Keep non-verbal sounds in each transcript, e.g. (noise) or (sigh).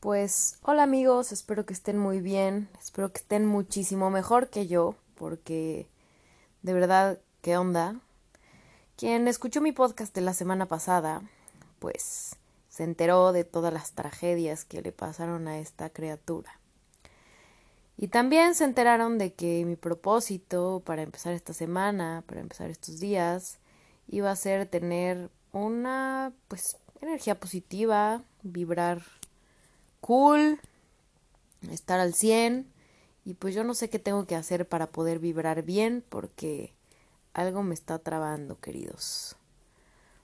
Pues hola amigos, espero que estén muy bien, espero que estén muchísimo mejor que yo, porque de verdad, ¿qué onda? Quien escuchó mi podcast de la semana pasada, pues se enteró de todas las tragedias que le pasaron a esta criatura. Y también se enteraron de que mi propósito para empezar esta semana, para empezar estos días, iba a ser tener una pues energía positiva, vibrar cool, estar al 100 y pues yo no sé qué tengo que hacer para poder vibrar bien porque algo me está trabando, queridos.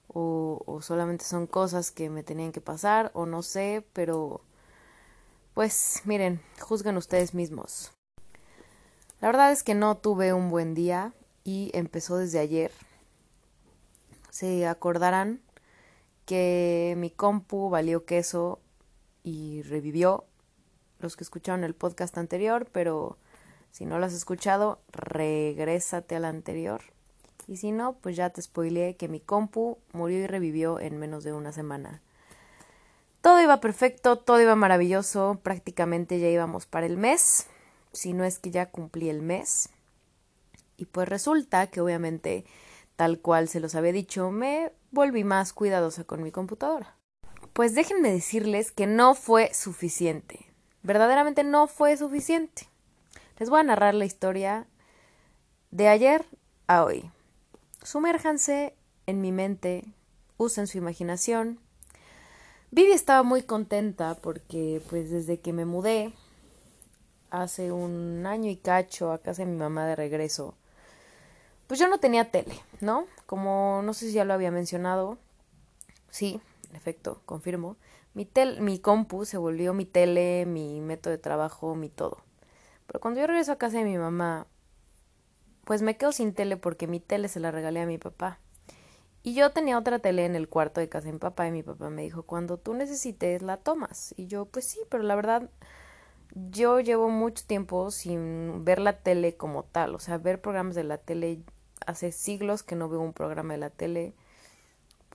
O, o solamente son cosas que me tenían que pasar o no sé, pero pues miren, juzguen ustedes mismos. La verdad es que no tuve un buen día y empezó desde ayer. Se acordarán que mi compu valió queso y revivió los que escucharon el podcast anterior, pero si no lo has escuchado, regrésate al anterior. Y si no, pues ya te spoileé que mi compu murió y revivió en menos de una semana. Todo iba perfecto, todo iba maravilloso, prácticamente ya íbamos para el mes, si no es que ya cumplí el mes. Y pues resulta que obviamente, tal cual se los había dicho, me volví más cuidadosa con mi computadora. Pues déjenme decirles que no fue suficiente. Verdaderamente no fue suficiente. Les voy a narrar la historia de ayer a hoy. Sumérjanse en mi mente, usen su imaginación. Vivi estaba muy contenta porque pues desde que me mudé hace un año y cacho a casa de mi mamá de regreso, pues yo no tenía tele, ¿no? Como no sé si ya lo había mencionado, sí, en efecto, confirmo, mi, tel mi compu se volvió mi tele, mi método de trabajo, mi todo. Pero cuando yo regreso a casa de mi mamá, pues me quedo sin tele porque mi tele se la regalé a mi papá. Y yo tenía otra tele en el cuarto de casa de mi papá y mi papá me dijo, cuando tú necesites la tomas. Y yo, pues sí, pero la verdad, yo llevo mucho tiempo sin ver la tele como tal, o sea, ver programas de la tele, hace siglos que no veo un programa de la tele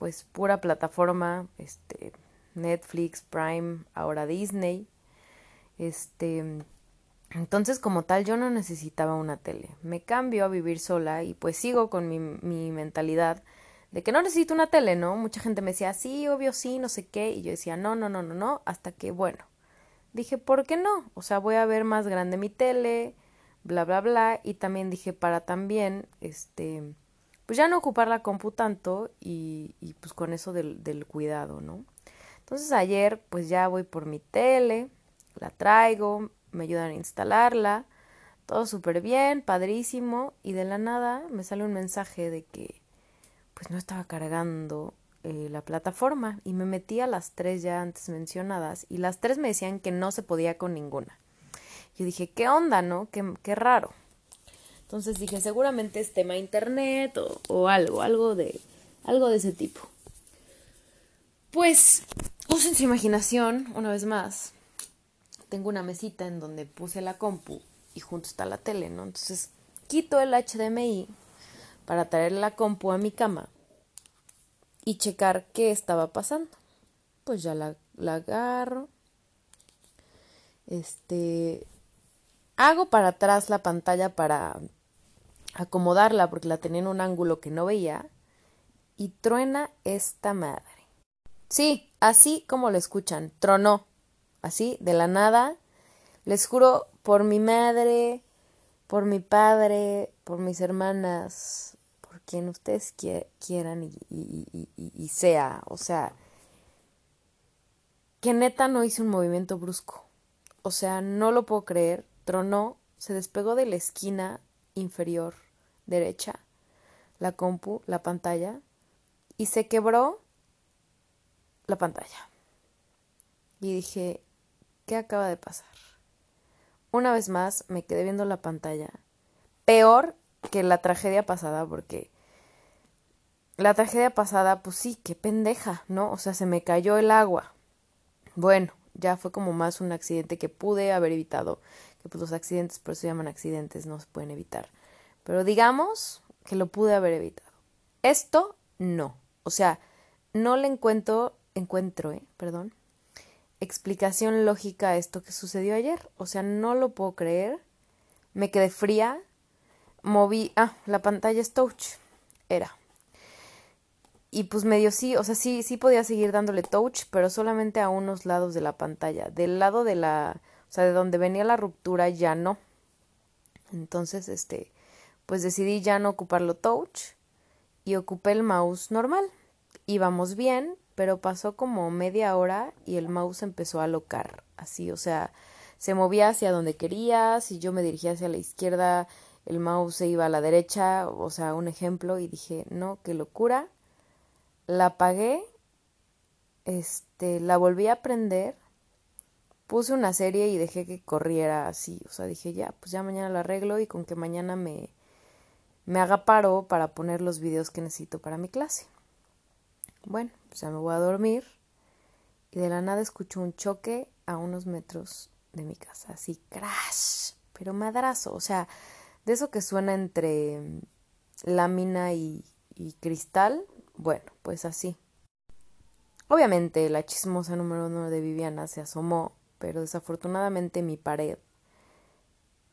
pues pura plataforma, este, Netflix, Prime, ahora Disney. Este, entonces como tal yo no necesitaba una tele. Me cambio a vivir sola y pues sigo con mi, mi mentalidad de que no necesito una tele, ¿no? Mucha gente me decía, sí, obvio, sí, no sé qué, y yo decía, no, no, no, no, no, hasta que, bueno, dije, ¿por qué no? O sea, voy a ver más grande mi tele, bla, bla, bla, y también dije, para también, este, pues ya no ocupar la compu tanto y, y pues con eso del, del cuidado, ¿no? Entonces ayer pues ya voy por mi tele, la traigo, me ayudan a instalarla, todo súper bien, padrísimo, y de la nada me sale un mensaje de que pues no estaba cargando eh, la plataforma y me metí a las tres ya antes mencionadas y las tres me decían que no se podía con ninguna. Yo dije, ¿qué onda, no? Qué, qué raro. Entonces dije, seguramente es tema internet o, o algo, algo de, algo de ese tipo. Pues usen su imaginación una vez más. Tengo una mesita en donde puse la compu y junto está la tele, ¿no? Entonces quito el HDMI para traer la compu a mi cama y checar qué estaba pasando. Pues ya la, la agarro. Este. Hago para atrás la pantalla para acomodarla porque la tenía en un ángulo que no veía y truena esta madre. Sí, así como lo escuchan, tronó, así de la nada. Les juro por mi madre, por mi padre, por mis hermanas, por quien ustedes quieran y, sea, o sea, que neta no hice un movimiento brusco. O sea, no lo puedo creer, tronó, se despegó de la esquina inferior derecha, la compu, la pantalla, y se quebró la pantalla. Y dije, ¿qué acaba de pasar? Una vez más me quedé viendo la pantalla. Peor que la tragedia pasada, porque la tragedia pasada, pues sí, qué pendeja, ¿no? O sea, se me cayó el agua. Bueno, ya fue como más un accidente que pude haber evitado, que pues los accidentes por eso se llaman accidentes, no se pueden evitar. Pero digamos que lo pude haber evitado. Esto no. O sea, no le encuentro, encuentro, eh, perdón, explicación lógica a esto que sucedió ayer. O sea, no lo puedo creer. Me quedé fría. Moví. Ah, la pantalla es touch. Era. Y pues medio sí, o sea, sí, sí podía seguir dándole touch, pero solamente a unos lados de la pantalla. Del lado de la. O sea, de donde venía la ruptura ya no. Entonces, este. Pues decidí ya no ocuparlo touch. Y ocupé el mouse normal. Íbamos bien, pero pasó como media hora y el mouse empezó a locar, así, o sea, se movía hacia donde quería, si yo me dirigía hacia la izquierda, el mouse se iba a la derecha, o sea, un ejemplo, y dije, no, qué locura. La apagué, este, la volví a prender, puse una serie y dejé que corriera así, o sea, dije, ya, pues ya mañana la arreglo y con que mañana me, me haga paro para poner los videos que necesito para mi clase. Bueno, pues ya me voy a dormir y de la nada escucho un choque a unos metros de mi casa, así crash, pero madrazo, o sea, de eso que suena entre lámina y, cristal, bueno, pues así. Obviamente la chismosa número uno de Viviana se asomó, pero desafortunadamente mi pared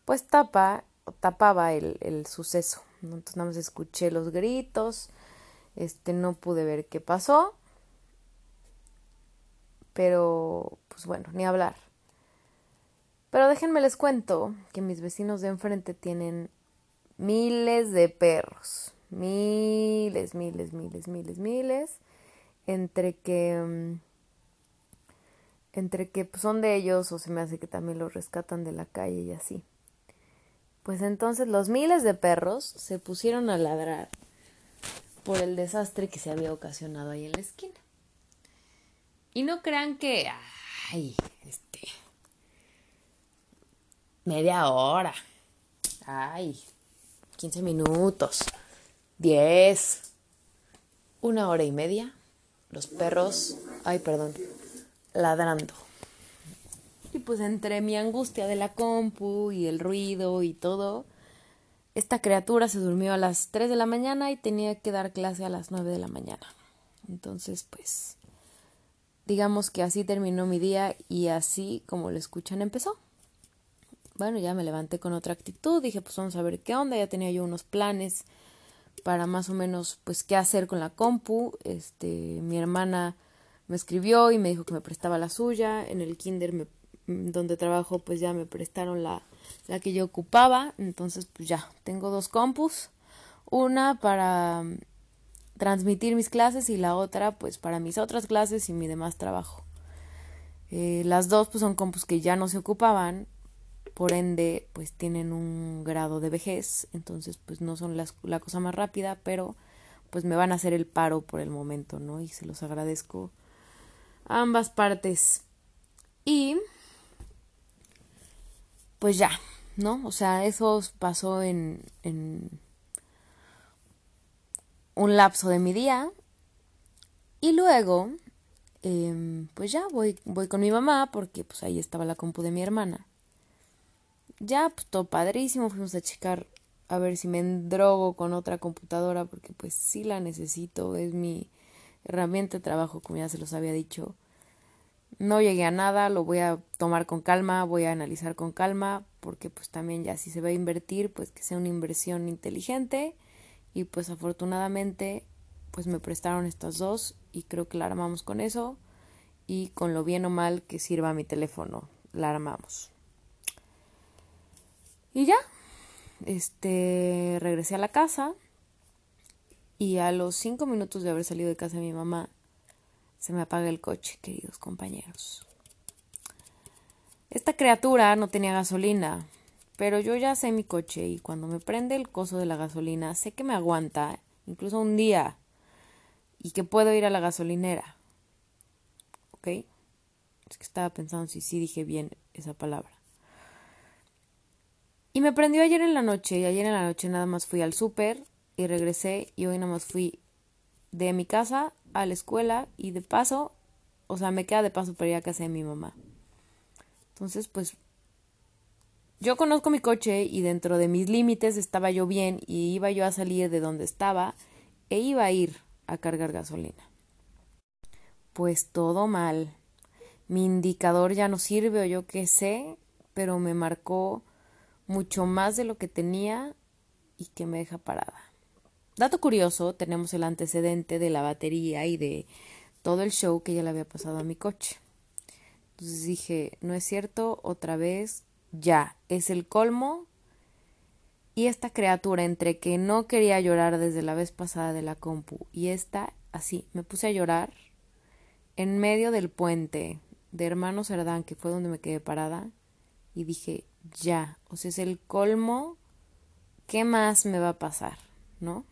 pues tapa tapaba el suceso. Entonces nada más escuché los gritos, este, no pude ver qué pasó. Pero, pues bueno, ni hablar. Pero déjenme les cuento que mis vecinos de enfrente tienen miles de perros. Miles, miles, miles, miles, miles. Entre que. Mm, entre que pues, son de ellos o se me hace que también los rescatan de la calle y así. Pues entonces los miles de perros se pusieron a ladrar por el desastre que se había ocasionado ahí en la esquina. Y no crean que, ay, este, media hora, ay, 15 minutos, 10, una hora y media, los perros, ay, perdón, ladrando. Y pues entre mi angustia de la compu y el ruido y todo, esta criatura se durmió a las 3 de la mañana y tenía que dar clase a las 9 de la mañana. Entonces, pues, digamos que así terminó mi día y así, como lo escuchan, empezó. Bueno, ya me levanté con otra actitud, dije, pues vamos a ver qué onda, ya tenía yo unos planes para más o menos, pues, qué hacer con la compu. Este, mi hermana me escribió y me dijo que me prestaba la suya. En el kinder me, donde trabajo, pues ya me prestaron la, la que yo ocupaba. Entonces, pues ya, tengo dos compus. Una para mm, transmitir mis clases y la otra, pues para mis otras clases y mi demás trabajo. Eh, las dos, pues son compus que ya no se ocupaban, por ende, pues tienen un grado de vejez, entonces, pues no son la cosa más rápida, pero pues me van a hacer el paro por el momento, ¿no? Y se los agradezco a ambas partes. Y pues ya, ¿no? O sea, eso pasó en, en un lapso de mi día. Y luego, em, pues ya voy, voy con mi mamá porque pues ahí estaba la compu de mi hermana. Ya, pues todo padrísimo, fuimos a checar a ver si me endrogo con otra computadora porque pues sí la necesito, es mi herramienta de trabajo, como ya se los había dicho. No llegué a nada, lo voy a tomar con calma, voy a analizar con calma, porque pues también ya si se va a invertir, pues que sea una inversión inteligente. Y pues afortunadamente pues me prestaron estas dos y creo que la armamos con eso. Y con lo bien o mal que sirva mi teléfono, la armamos. Y ya, este, regresé a la casa. Y a los cinco minutos de haber salido de casa de mi mamá, se me apaga el coche, queridos compañeros. Esta criatura no tenía gasolina, pero yo ya sé mi coche y cuando me prende el coso de la gasolina sé que me aguanta, incluso un día, y que puedo ir a la gasolinera. ¿Ok? Es que estaba pensando si sí dije bien esa palabra. Y me prendió ayer en la noche, y ayer en la noche nada más fui al súper y regresé y hoy nada más fui de mi casa a la escuela y de paso, o sea, me queda de paso para ir a casa de mi mamá. Entonces, pues yo conozco mi coche y dentro de mis límites estaba yo bien y iba yo a salir de donde estaba e iba a ir a cargar gasolina. Pues todo mal. mi indicador ya no sirve o yo qué sé, pero me marcó mucho más de lo que tenía y que me deja parada. Dato curioso, tenemos el antecedente de la batería y de todo el show que ya le había pasado a mi coche. Entonces dije, no es cierto, otra vez, ya, es el colmo. Y esta criatura, entre que no quería llorar desde la vez pasada de la compu y esta, así, me puse a llorar en medio del puente de Hermano Cerdán, que fue donde me quedé parada, y dije, ya, o sea, es el colmo, ¿qué más me va a pasar? ¿No?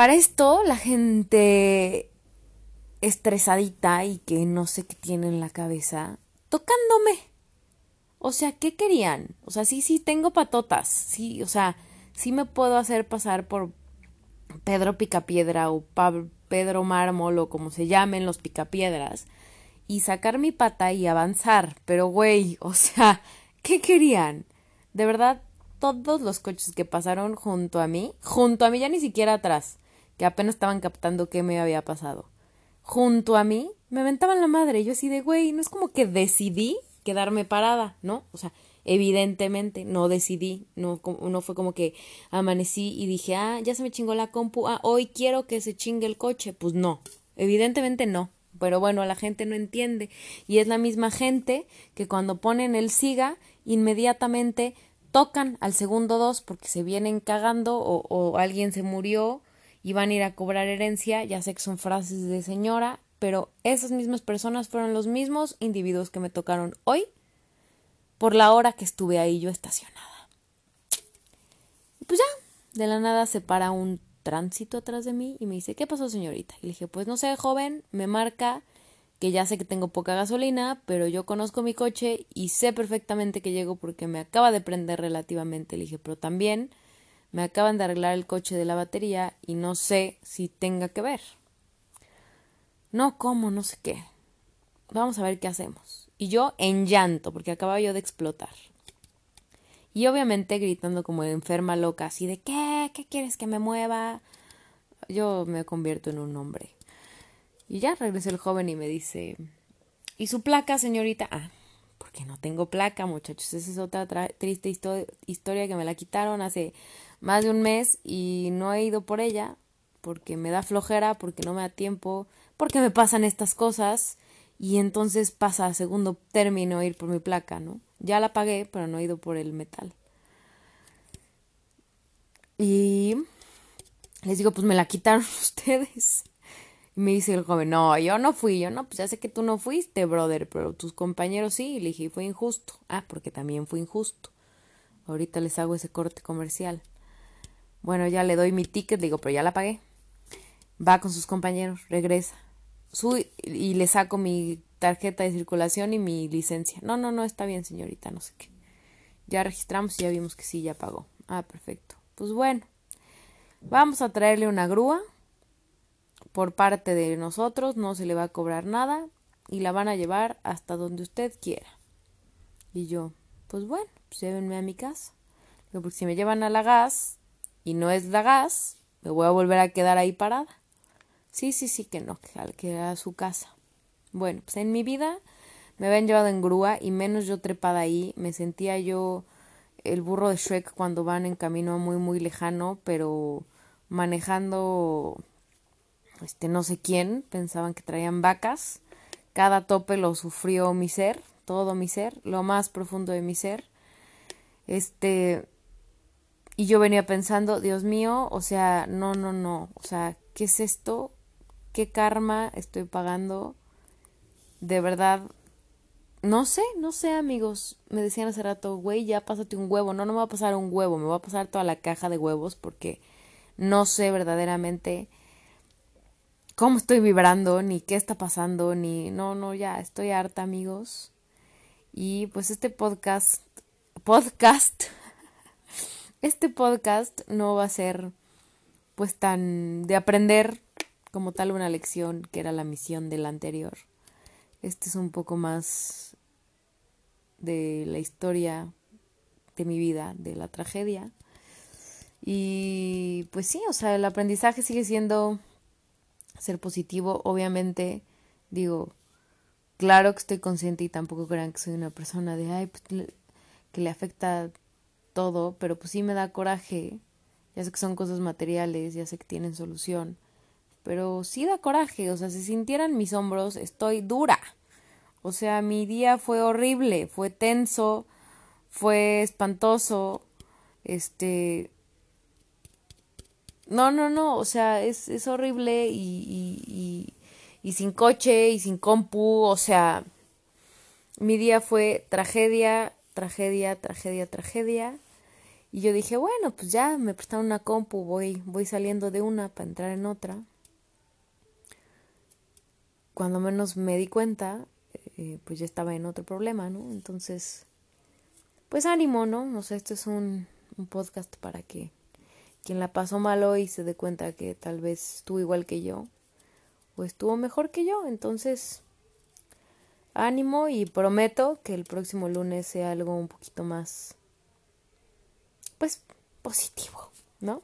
Para esto, la gente estresadita y que no sé qué tiene en la cabeza, tocándome. O sea, ¿qué querían? O sea, sí, sí, tengo patotas. Sí, o sea, sí me puedo hacer pasar por Pedro Picapiedra o Pedro Mármol o como se llamen los Picapiedras y sacar mi pata y avanzar. Pero, güey, (laughs) o sea, ¿qué querían? De verdad, todos los coches que pasaron junto a mí, junto a mí, ya ni siquiera atrás, que apenas estaban captando qué me había pasado. Junto a mí me mentaban la madre. Yo así de, güey, no es como que decidí quedarme parada, ¿no? O sea, evidentemente no decidí, no, no fue como que amanecí y dije, ah, ya se me chingó la compu, ah, hoy quiero que se chingue el coche. Pues no, evidentemente no. Pero bueno, la gente no entiende. Y es la misma gente que cuando ponen el siga, inmediatamente tocan al segundo dos porque se vienen cagando o, o alguien se murió y van a ir a cobrar herencia, ya sé que son frases de señora, pero esas mismas personas fueron los mismos individuos que me tocaron hoy por la hora que estuve ahí yo estacionada. Y pues ya, de la nada se para un tránsito atrás de mí y me dice, ¿qué pasó señorita? Y le dije, pues no sé, joven, me marca que ya sé que tengo poca gasolina, pero yo conozco mi coche y sé perfectamente que llego porque me acaba de prender relativamente. Le dije, pero también me acaban de arreglar el coche de la batería y no sé si tenga que ver. No, ¿cómo? No sé qué. Vamos a ver qué hacemos. Y yo en llanto, porque acababa yo de explotar. Y obviamente gritando como enferma loca, así de ¿qué? ¿Qué quieres que me mueva? Yo me convierto en un hombre. Y ya regresó el joven y me dice, ¿y su placa, señorita? Ah, porque no tengo placa, muchachos. Esa es otra triste historia que me la quitaron hace más de un mes y no he ido por ella porque me da flojera, porque no me da tiempo, porque me pasan estas cosas y entonces pasa a segundo término ir por mi placa, ¿no? Ya la pagué, pero no he ido por el metal. Y les digo, pues me la quitaron (laughs) ustedes. Y me dice el joven, no, yo no fui, yo no, pues ya sé que tú no fuiste, brother, pero tus compañeros sí. Y le dije, fue injusto. Ah, porque también fue injusto. Ahorita les hago ese corte comercial. Bueno, ya le doy mi ticket, digo, pero ya la pagué. Va con sus compañeros, regresa. Su, y le saco mi tarjeta de circulación y mi licencia. No, no, no, está bien, señorita, no sé qué. Ya registramos y ya vimos que sí, ya pagó. Ah, perfecto. Pues bueno, vamos a traerle una grúa por parte de nosotros, no se le va a cobrar nada y la van a llevar hasta donde usted quiera. Y yo, pues bueno, pues llévenme a mi casa. Porque si me llevan a la gas, y no es la gas, me voy a volver a quedar ahí parada. Sí, sí, sí, que no, que, que a su casa. Bueno, pues en mi vida me habían llevado en grúa y menos yo trepada ahí. Me sentía yo el burro de Shrek cuando van en camino muy, muy lejano, pero manejando, este, no sé quién, pensaban que traían vacas. Cada tope lo sufrió mi ser, todo mi ser, lo más profundo de mi ser. Este, y yo venía pensando, Dios mío, o sea, no, no, no, o sea, ¿qué es esto? ¿Qué karma estoy pagando? De verdad, no sé, no sé, amigos. Me decían hace rato, güey, ya pásate un huevo. No, no me va a pasar un huevo, me va a pasar toda la caja de huevos porque no sé verdaderamente cómo estoy vibrando, ni qué está pasando, ni no, no, ya estoy harta, amigos. Y pues este podcast, podcast (laughs) este podcast no va a ser pues tan de aprender como tal una lección que era la misión del anterior. Este es un poco más de la historia de mi vida, de la tragedia. Y pues sí, o sea, el aprendizaje sigue siendo ser positivo, obviamente, digo, claro que estoy consciente y tampoco crean que soy una persona de, ay, pues, que le afecta todo, pero pues sí me da coraje. Ya sé que son cosas materiales, ya sé que tienen solución, pero sí da coraje, o sea, si sintieran mis hombros, estoy dura. O sea, mi día fue horrible, fue tenso, fue espantoso, este... No, no, no, o sea, es, es horrible y, y, y, y sin coche y sin compu, o sea, mi día fue tragedia, tragedia, tragedia, tragedia. Y yo dije, bueno, pues ya me prestaron una compu, voy, voy saliendo de una para entrar en otra. Cuando menos me di cuenta, eh, pues ya estaba en otro problema, ¿no? Entonces, pues ánimo, ¿no? O sea, esto es un, un podcast para que quien la pasó mal hoy se dé cuenta que tal vez estuvo igual que yo o estuvo mejor que yo. Entonces, ánimo y prometo que el próximo lunes sea algo un poquito más, pues, positivo, ¿no?